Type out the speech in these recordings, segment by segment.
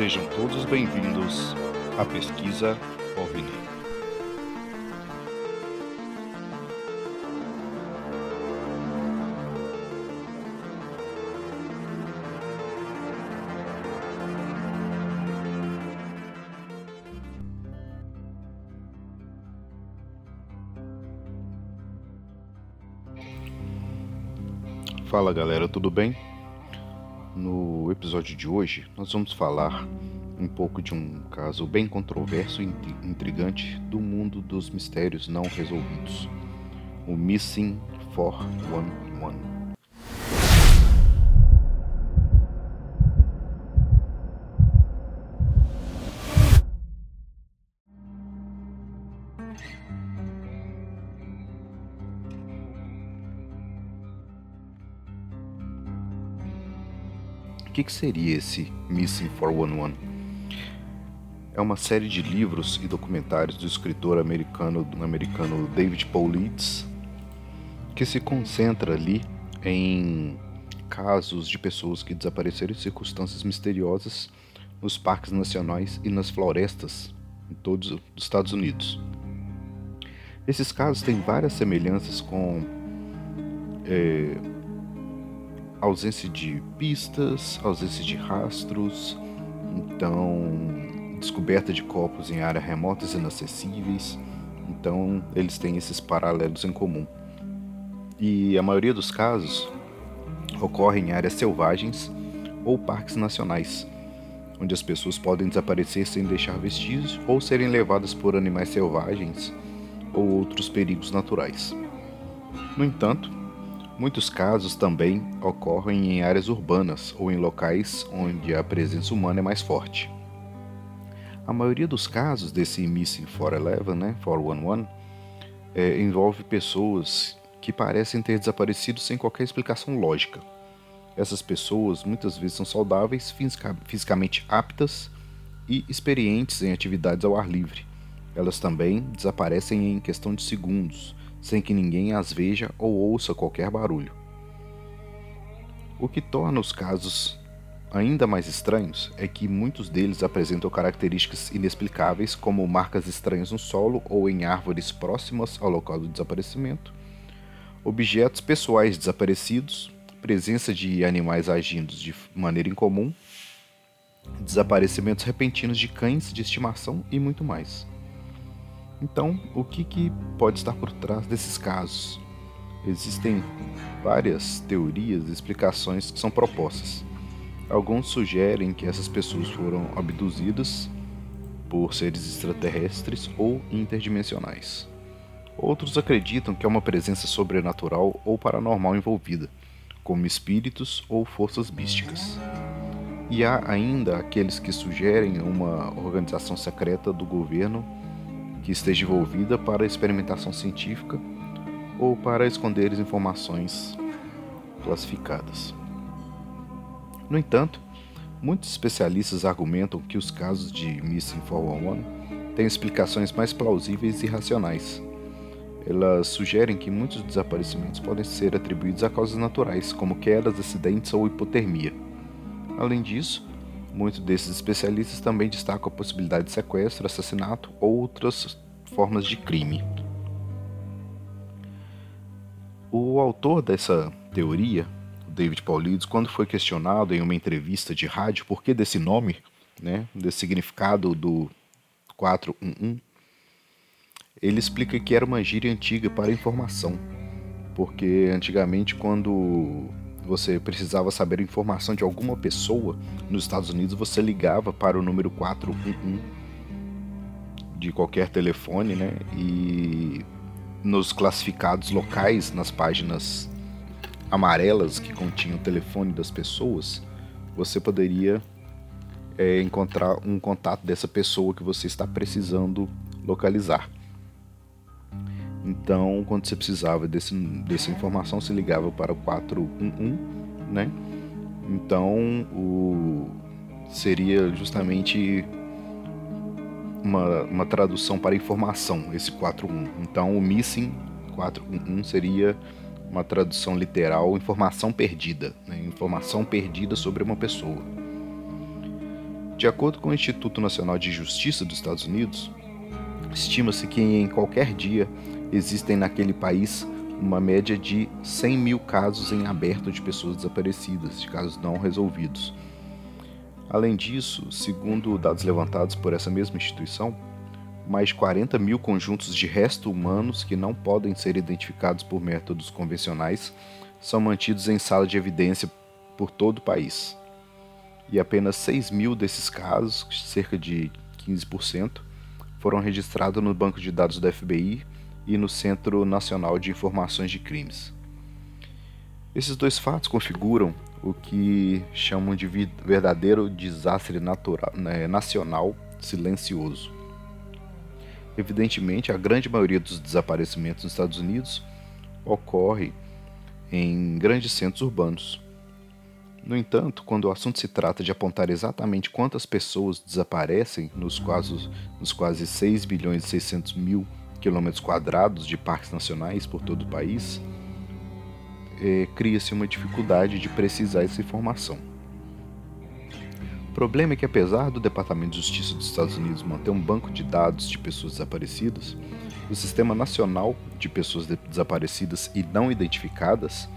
Sejam todos bem-vindos à pesquisa Fala galera, tudo bem? No episódio de hoje, nós vamos falar um pouco de um caso bem controverso e intrigante do mundo dos mistérios não resolvidos: o Missing 411. O que, que seria esse Missing 411? É uma série de livros e documentários do escritor americano, americano David Paulides que se concentra ali em casos de pessoas que desapareceram em circunstâncias misteriosas nos parques nacionais e nas florestas em todos os Estados Unidos. Esses casos têm várias semelhanças com é, ausência de pistas, ausência de rastros, então descoberta de corpos em áreas remotas e inacessíveis. Então eles têm esses paralelos em comum. E a maioria dos casos ocorre em áreas selvagens ou parques nacionais, onde as pessoas podem desaparecer sem deixar vestígios ou serem levadas por animais selvagens ou outros perigos naturais. No entanto, Muitos casos também ocorrem em áreas urbanas ou em locais onde a presença humana é mais forte. A maioria dos casos desse Missing 411, né, 411 é, envolve pessoas que parecem ter desaparecido sem qualquer explicação lógica. Essas pessoas muitas vezes são saudáveis, fisicamente aptas e experientes em atividades ao ar livre. Elas também desaparecem em questão de segundos, sem que ninguém as veja ou ouça qualquer barulho. O que torna os casos ainda mais estranhos é que muitos deles apresentam características inexplicáveis, como marcas estranhas no solo ou em árvores próximas ao local do desaparecimento, objetos pessoais desaparecidos, presença de animais agindo de maneira incomum, desaparecimentos repentinos de cães de estimação e muito mais. Então, o que, que pode estar por trás desses casos? Existem várias teorias e explicações que são propostas. Alguns sugerem que essas pessoas foram abduzidas por seres extraterrestres ou interdimensionais. Outros acreditam que é uma presença sobrenatural ou paranormal envolvida, como espíritos ou forças místicas. E há ainda aqueles que sugerem uma organização secreta do governo que esteja envolvida para experimentação científica ou para esconder informações classificadas. No entanto, muitos especialistas argumentam que os casos de Missing 411 têm explicações mais plausíveis e racionais. Elas sugerem que muitos desaparecimentos podem ser atribuídos a causas naturais, como quedas, acidentes ou hipotermia. Além disso, Muitos desses especialistas também destacam a possibilidade de sequestro, assassinato ou outras formas de crime. O autor dessa teoria, David Paulides, quando foi questionado em uma entrevista de rádio por que desse nome, né, desse significado do 411, ele explica que era uma gíria antiga para informação, porque antigamente quando você precisava saber informação de alguma pessoa nos Estados Unidos, você ligava para o número 411 de qualquer telefone, né? E nos classificados locais, nas páginas amarelas que continham o telefone das pessoas, você poderia é, encontrar um contato dessa pessoa que você está precisando localizar. Então, quando você precisava desse, dessa informação, você ligava para o 411, né? Então, o, seria justamente uma, uma tradução para informação, esse 4.1. Então o missing 4.1 seria uma tradução literal, informação perdida, né? informação perdida sobre uma pessoa. De acordo com o Instituto Nacional de Justiça dos Estados Unidos, estima-se que em qualquer dia existem naquele país uma média de 100 mil casos em aberto de pessoas desaparecidas, de casos não resolvidos. Além disso, segundo dados levantados por essa mesma instituição, mais de 40 mil conjuntos de restos humanos que não podem ser identificados por métodos convencionais são mantidos em sala de evidência por todo o país. E apenas 6 mil desses casos, cerca de 15%, foram registrados no banco de dados do FBI e no Centro Nacional de Informações de Crimes. Esses dois fatos configuram o que chamam de verdadeiro desastre natural, né, nacional silencioso. Evidentemente, a grande maioria dos desaparecimentos nos Estados Unidos ocorre em grandes centros urbanos. No entanto, quando o assunto se trata de apontar exatamente quantas pessoas desaparecem nos quase, nos quase 6 bilhões e 600 mil quilômetros quadrados de parques nacionais por todo o país, é, cria-se uma dificuldade de precisar essa informação. O problema é que, apesar do Departamento de Justiça dos Estados Unidos manter um banco de dados de pessoas desaparecidas, o Sistema Nacional de Pessoas Desaparecidas e Não Identificadas,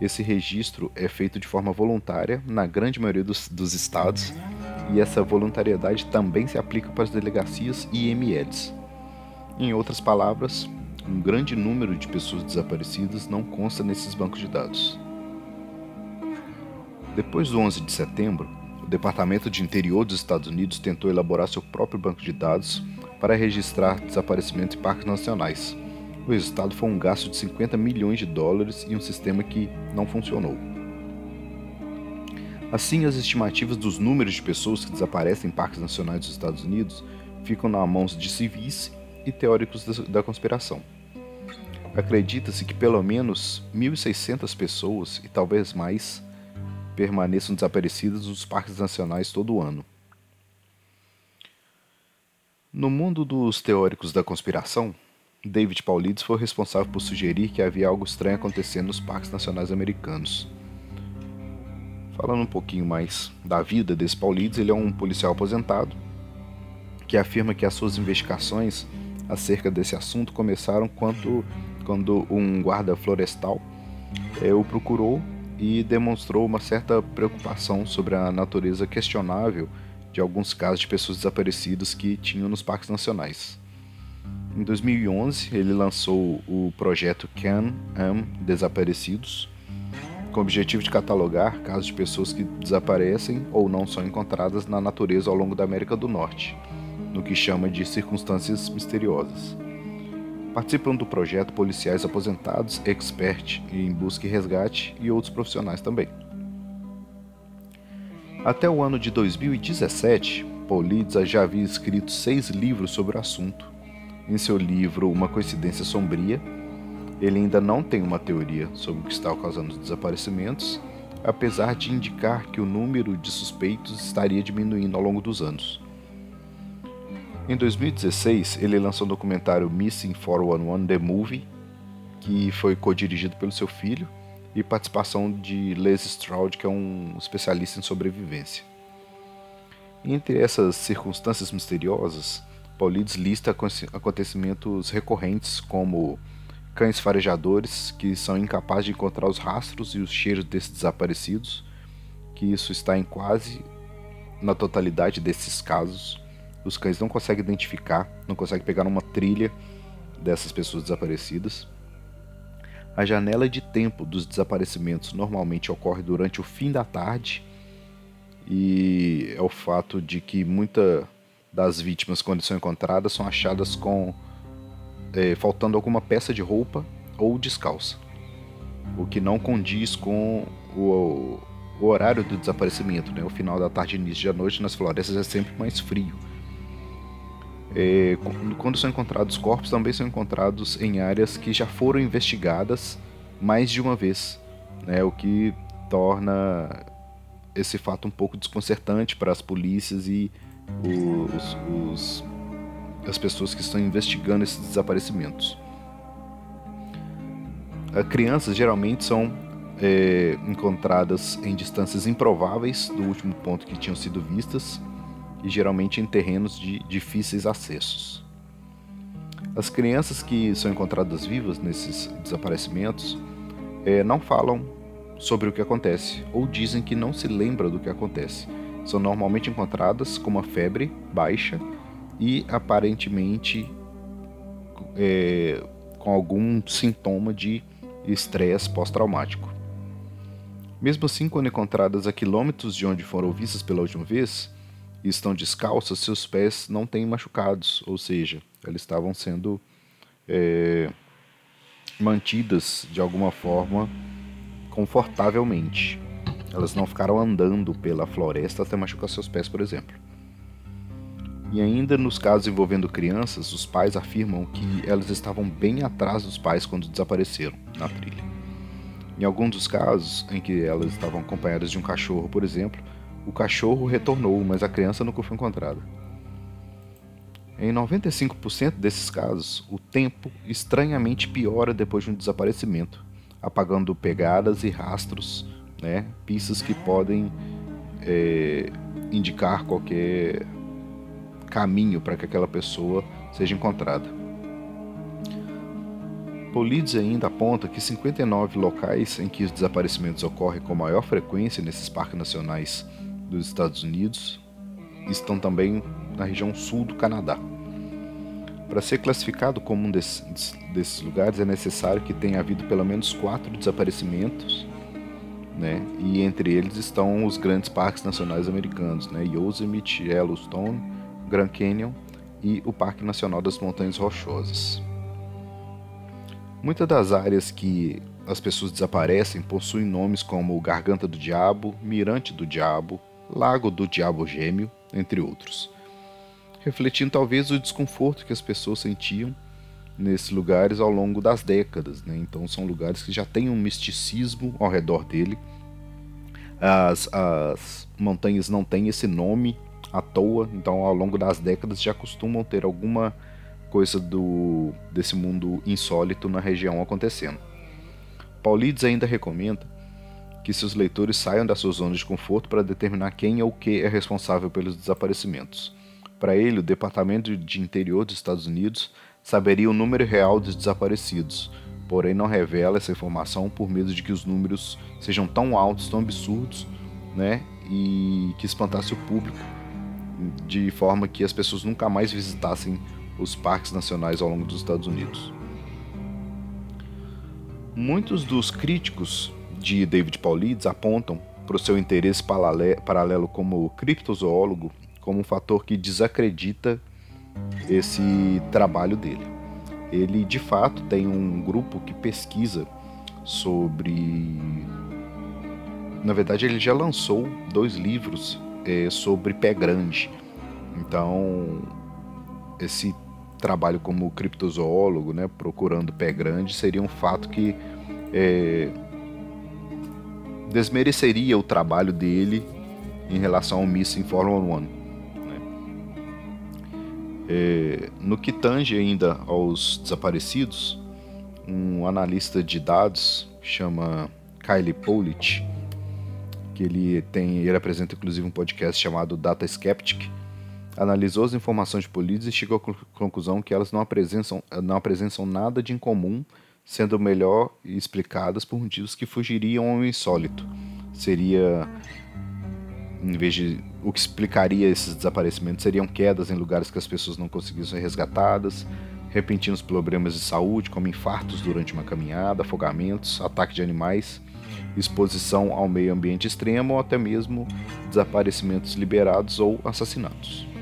esse registro é feito de forma voluntária na grande maioria dos, dos estados e essa voluntariedade também se aplica para as delegacias e IMLs. Em outras palavras, um grande número de pessoas desaparecidas não consta nesses bancos de dados. Depois do 11 de setembro, o Departamento de Interior dos Estados Unidos tentou elaborar seu próprio banco de dados para registrar desaparecimentos em parques nacionais. O resultado foi um gasto de 50 milhões de dólares e um sistema que não funcionou. Assim, as estimativas dos números de pessoas que desaparecem em parques nacionais dos Estados Unidos ficam nas mãos de civis e teóricos da conspiração. Acredita-se que pelo menos 1.600 pessoas, e talvez mais, permaneçam desaparecidas nos parques nacionais todo ano. No mundo dos teóricos da conspiração, David Paulides foi responsável por sugerir que havia algo estranho acontecendo nos parques nacionais americanos. Falando um pouquinho mais da vida desse Paulides, ele é um policial aposentado que afirma que as suas investigações acerca desse assunto começaram quando, quando um guarda florestal é, o procurou e demonstrou uma certa preocupação sobre a natureza questionável de alguns casos de pessoas desaparecidas que tinham nos parques nacionais. Em 2011, ele lançou o projeto Can Am Desaparecidos, com o objetivo de catalogar casos de pessoas que desaparecem ou não são encontradas na natureza ao longo da América do Norte no que chama de circunstâncias misteriosas. Participam do projeto policiais aposentados, expert em busca e resgate e outros profissionais também. Até o ano de 2017, Politza já havia escrito seis livros sobre o assunto. Em seu livro Uma Coincidência Sombria, ele ainda não tem uma teoria sobre o que está causando os desaparecimentos, apesar de indicar que o número de suspeitos estaria diminuindo ao longo dos anos. Em 2016, ele lançou o documentário Missing 411 The Movie, que foi co-dirigido pelo seu filho, e participação de Les Stroud, que é um especialista em sobrevivência. Entre essas circunstâncias misteriosas, Paulides lista acontecimentos recorrentes como cães farejadores que são incapazes de encontrar os rastros e os cheiros desses desaparecidos, que isso está em quase na totalidade desses casos os cães não conseguem identificar, não conseguem pegar uma trilha dessas pessoas desaparecidas. A janela de tempo dos desaparecimentos normalmente ocorre durante o fim da tarde e é o fato de que muitas das vítimas, quando são encontradas, são achadas com é, faltando alguma peça de roupa ou descalça, o que não condiz com o, o horário do desaparecimento. Né? O final da tarde e início da noite nas florestas é sempre mais frio. É, quando são encontrados corpos, também são encontrados em áreas que já foram investigadas mais de uma vez, né, o que torna esse fato um pouco desconcertante para as polícias e os, os, as pessoas que estão investigando esses desaparecimentos. As crianças geralmente são é, encontradas em distâncias improváveis do último ponto que tinham sido vistas e geralmente em terrenos de difíceis acessos. As crianças que são encontradas vivas nesses desaparecimentos é, não falam sobre o que acontece ou dizem que não se lembra do que acontece. São normalmente encontradas com uma febre baixa e aparentemente é, com algum sintoma de estresse pós-traumático. Mesmo assim, quando encontradas a quilômetros de onde foram vistas pela última vez e estão descalças, seus pés não têm machucados, ou seja, elas estavam sendo é, mantidas de alguma forma confortavelmente. Elas não ficaram andando pela floresta até machucar seus pés, por exemplo. E ainda nos casos envolvendo crianças, os pais afirmam que elas estavam bem atrás dos pais quando desapareceram na trilha. Em alguns dos casos em que elas estavam acompanhadas de um cachorro, por exemplo, o cachorro retornou, mas a criança nunca foi encontrada. Em 95% desses casos, o tempo estranhamente piora depois de um desaparecimento, apagando pegadas e rastros, né, pistas que podem é, indicar qualquer caminho para que aquela pessoa seja encontrada. Polides ainda aponta que 59 locais em que os desaparecimentos ocorrem com maior frequência nesses parques nacionais dos Estados Unidos estão também na região sul do Canadá. Para ser classificado como um desses, desses, lugares é necessário que tenha havido pelo menos quatro desaparecimentos, né? E entre eles estão os grandes parques nacionais americanos, né? Yosemite, Yellowstone, Grand Canyon e o Parque Nacional das Montanhas Rochosas. Muitas das áreas que as pessoas desaparecem possuem nomes como Garganta do Diabo, Mirante do Diabo, Lago do Diabo Gêmeo, entre outros, refletindo talvez o desconforto que as pessoas sentiam nesses lugares ao longo das décadas. Né? Então, são lugares que já têm um misticismo ao redor dele. As, as montanhas não têm esse nome à toa, então, ao longo das décadas já costumam ter alguma coisa do desse mundo insólito na região acontecendo. Paulides ainda recomenda que seus leitores saiam da sua zona de conforto para determinar quem ou que é responsável pelos desaparecimentos. Para ele, o Departamento de Interior dos Estados Unidos saberia o número real dos desaparecidos, porém não revela essa informação por medo de que os números sejam tão altos, tão absurdos, né, e que espantasse o público, de forma que as pessoas nunca mais visitassem os parques nacionais ao longo dos Estados Unidos. Muitos dos críticos de David Paulides apontam para o seu interesse paralelo como criptozoólogo como um fator que desacredita esse trabalho dele. Ele de fato tem um grupo que pesquisa sobre. Na verdade, ele já lançou dois livros é, sobre pé grande. Então, esse trabalho como criptozoólogo, né, procurando pé grande, seria um fato que é, desmereceria o trabalho dele em relação ao Missing 411. Né? É, no que tange ainda aos desaparecidos, um analista de dados chama Kylie Pollitt, que ele tem, ele apresenta inclusive um podcast chamado Data Skeptic, analisou as informações de polícia e chegou à conclusão que elas não apresentam, não apresentam nada de incomum sendo melhor explicadas por motivos que fugiriam ao insólito. Seria, em vez de o que explicaria esses desaparecimentos, seriam quedas em lugares que as pessoas não conseguiam ser resgatadas, repentinos problemas de saúde, como infartos durante uma caminhada, afogamentos, ataque de animais, exposição ao meio ambiente extremo ou até mesmo desaparecimentos liberados ou assassinatos.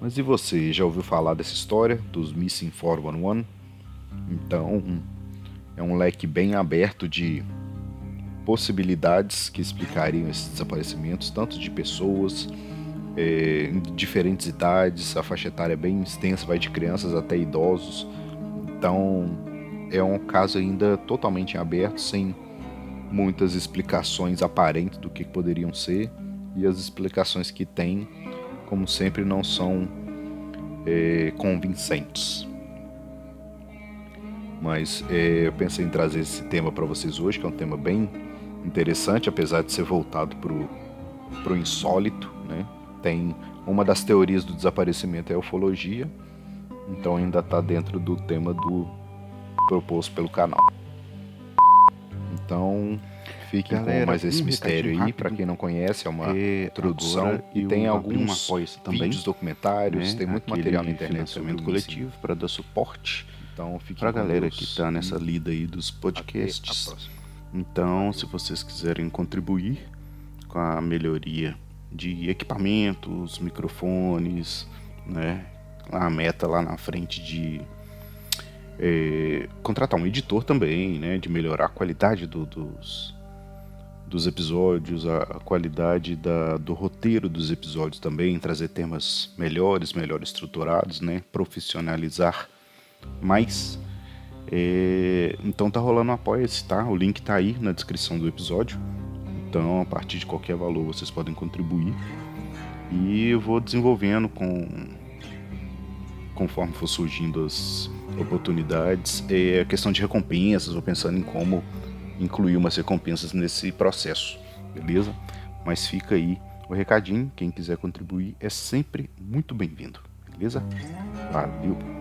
Mas e você, já ouviu falar dessa história dos Missing 411? Então, é um leque bem aberto de possibilidades que explicariam esses desaparecimentos, tanto de pessoas é, em diferentes idades, a faixa etária é bem extensa, vai de crianças até idosos. Então, é um caso ainda totalmente aberto, sem muitas explicações aparentes do que poderiam ser e as explicações que tem, como sempre, não são é, convincentes. Mas é, eu pensei em trazer esse tema para vocês hoje, que é um tema bem interessante, apesar de ser voltado para o insólito. Né? Tem uma das teorias do desaparecimento é a ufologia, então ainda está dentro do tema do proposto pelo canal. Então, fiquem Galera, com mais esse um mistério aí, para quem não conhece, é uma é, introdução e tem alguns vídeos documentários, né? tem muito Aquele material na internet sobre o coletivo para dar suporte. Então, para a galera que está nessa lida aí dos podcasts. Então, se vocês quiserem contribuir com a melhoria de equipamentos, microfones, né? A meta lá na frente de é, contratar um editor também, né? De melhorar a qualidade do, dos, dos episódios, a, qualidade da, do roteiro dos episódios também, trazer temas melhores, melhor estruturados, né? Profissionalizar mais. É, então tá rolando um apoia-se, tá? O link tá aí na descrição do episódio. Então, a partir de qualquer valor, vocês podem contribuir. E eu vou desenvolvendo com conforme for surgindo as oportunidades, é a questão de recompensas, vou pensando em como incluir umas recompensas nesse processo, beleza? Mas fica aí o recadinho, quem quiser contribuir é sempre muito bem-vindo, beleza? Valeu!